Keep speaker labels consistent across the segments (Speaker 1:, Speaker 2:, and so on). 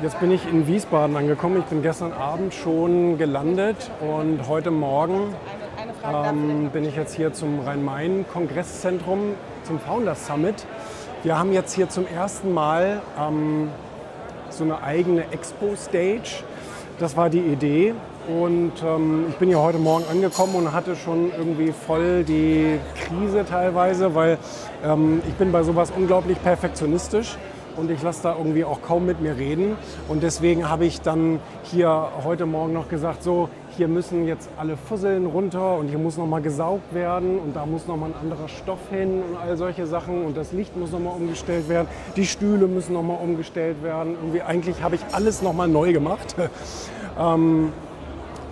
Speaker 1: Jetzt bin ich in Wiesbaden angekommen. Ich bin gestern Abend schon gelandet und heute Morgen ähm, bin ich jetzt hier zum Rhein-Main-Kongresszentrum, zum Founders Summit. Wir haben jetzt hier zum ersten Mal ähm, so eine eigene Expo-Stage. Das war die Idee. Und ähm, ich bin hier heute Morgen angekommen und hatte schon irgendwie voll die Krise teilweise, weil ähm, ich bin bei sowas unglaublich perfektionistisch und ich lasse da irgendwie auch kaum mit mir reden. Und deswegen habe ich dann hier heute Morgen noch gesagt, so, hier müssen jetzt alle Fusseln runter und hier muss nochmal gesaugt werden und da muss nochmal ein anderer Stoff hin und all solche Sachen und das Licht muss nochmal umgestellt werden, die Stühle müssen nochmal umgestellt werden. Irgendwie eigentlich habe ich alles nochmal neu gemacht. ähm,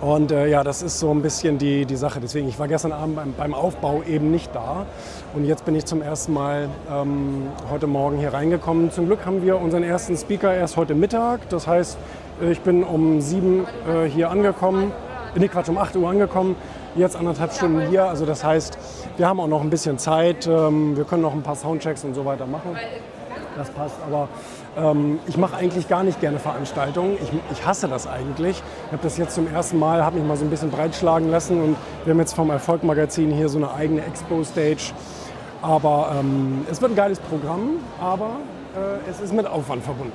Speaker 1: und äh, ja, das ist so ein bisschen die, die Sache. Deswegen, ich war gestern Abend beim, beim Aufbau eben nicht da. Und jetzt bin ich zum ersten Mal ähm, heute Morgen hier reingekommen. Zum Glück haben wir unseren ersten Speaker erst heute Mittag. Das heißt, äh, ich bin um sieben äh, hier angekommen. Nee, Quatsch, um 8 Uhr angekommen. Jetzt anderthalb Stunden hier. Also das heißt, wir haben auch noch ein bisschen Zeit. Ähm, wir können noch ein paar Soundchecks und so weiter machen. Das passt. Aber ähm, ich mache eigentlich gar nicht gerne Veranstaltungen. Ich, ich hasse das eigentlich. Ich habe das jetzt zum ersten Mal, habe mich mal so ein bisschen breitschlagen lassen und wir haben jetzt vom Erfolg-Magazin hier so eine eigene Expo-Stage. Aber ähm, es wird ein geiles Programm, aber äh, es ist mit Aufwand verbunden.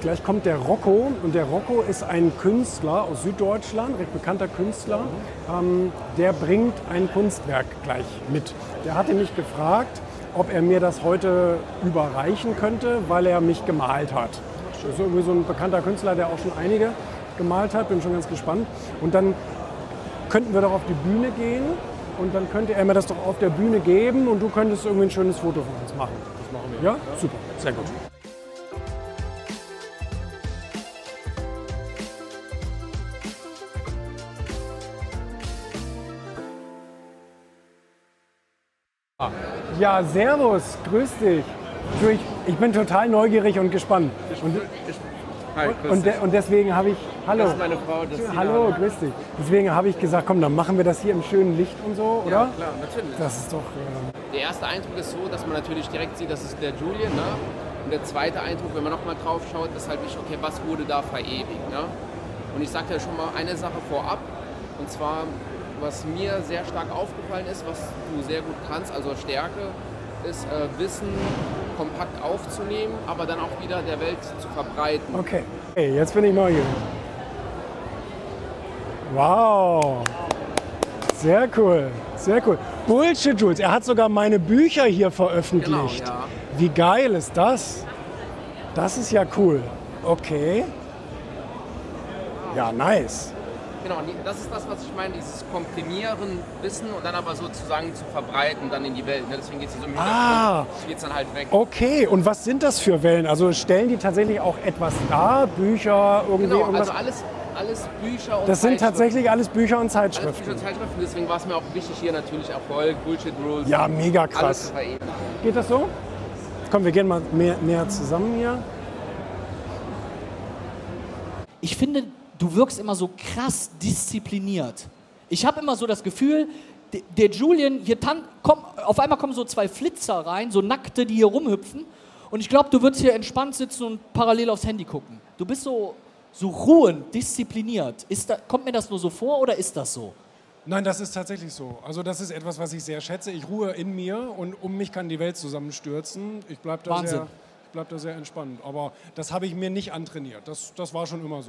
Speaker 1: Gleich kommt der Rocco und der Rocco ist ein Künstler aus Süddeutschland, recht bekannter Künstler. Ähm, der bringt ein Kunstwerk gleich mit. Der hatte mich gefragt, ob er mir das heute überreichen könnte, weil er mich gemalt hat. Das ist irgendwie so ein bekannter Künstler, der auch schon einige gemalt hat. Bin schon ganz gespannt. Und dann könnten wir doch auf die Bühne gehen und dann könnte er mir das doch auf der Bühne geben und du könntest irgendwie ein schönes Foto von uns machen.
Speaker 2: Das machen wir.
Speaker 1: Ja? Super, sehr gut. Ja, servus, grüß dich. Ich, ich bin total neugierig und gespannt. Und,
Speaker 2: Hi,
Speaker 1: und, de, und deswegen habe ich. Hallo.
Speaker 2: Das ist meine Frau, das
Speaker 1: Hallo,
Speaker 2: Nana.
Speaker 1: grüß dich. Deswegen habe ich gesagt, komm, dann machen wir das hier im schönen Licht und so, oder?
Speaker 2: Ja, klar, natürlich.
Speaker 1: Das ist doch. Äh,
Speaker 2: Der erste Eindruck ist so, dass man natürlich direkt sieht, das ist der Julian. Ne? Und der zweite Eindruck, wenn man nochmal drauf schaut, ist halt wichtig, okay, was wurde da verewigt. Ne? Und ich sagte ja schon mal eine Sache vorab. Und zwar, was mir sehr stark aufgefallen ist, was du sehr gut kannst, also Stärke, ist äh, Wissen kompakt aufzunehmen, aber dann auch wieder der Welt zu verbreiten.
Speaker 1: okay. Hey, jetzt bin ich neugierig. Wow. Sehr cool, sehr cool. Bullshit, Jules. Er hat sogar meine Bücher hier veröffentlicht.
Speaker 2: Genau, ja.
Speaker 1: Wie geil ist das? Das ist ja cool. Okay. Ja, nice.
Speaker 2: Genau, das ist das, was ich meine, dieses Komprimieren, Wissen und dann aber sozusagen zu verbreiten, dann in die Welt. Ne? Deswegen geht es so im
Speaker 1: Ah.
Speaker 2: Geht dann halt weg.
Speaker 1: Okay, und was sind das für Wellen? Also stellen die tatsächlich auch etwas dar? Bücher, irgendwie
Speaker 2: Genau,
Speaker 1: irgendwas?
Speaker 2: also alles, alles Bücher und
Speaker 1: das sind tatsächlich alles Bücher und
Speaker 2: alles
Speaker 1: Zeitschriften.
Speaker 2: Bücher und Zeitschriften, deswegen war es mir auch wichtig, hier natürlich Erfolg, Bullshit Rules.
Speaker 1: Ja, mega
Speaker 2: Alles
Speaker 1: krass. Geht das so? Komm, wir gehen mal mehr, näher zusammen hier.
Speaker 3: ich finde, du wirkst immer so krass diszipliniert. Ich habe immer so das Gefühl, de- der Julian, hier tan komm, auf einmal kommen so zwei Flitzer rein, so Nackte, die hier rumhüpfen. Und ich glaube, du würdest hier entspannt sitzen und parallel aufs Handy gucken. Du bist so, so ruhend, diszipliniert. Ist da, kommt mir das nur so vor oder ist das so?
Speaker 1: Nein, das ist tatsächlich so. Also das ist etwas, was ich sehr schätze. Ich ruhe in mir und um mich kann die Welt zusammenstürzen. Ich bleibe da, sehr, ich bleib da sehr entspannt. Aber das habe ich mir nicht antrainiert. Das, das war schon immer so.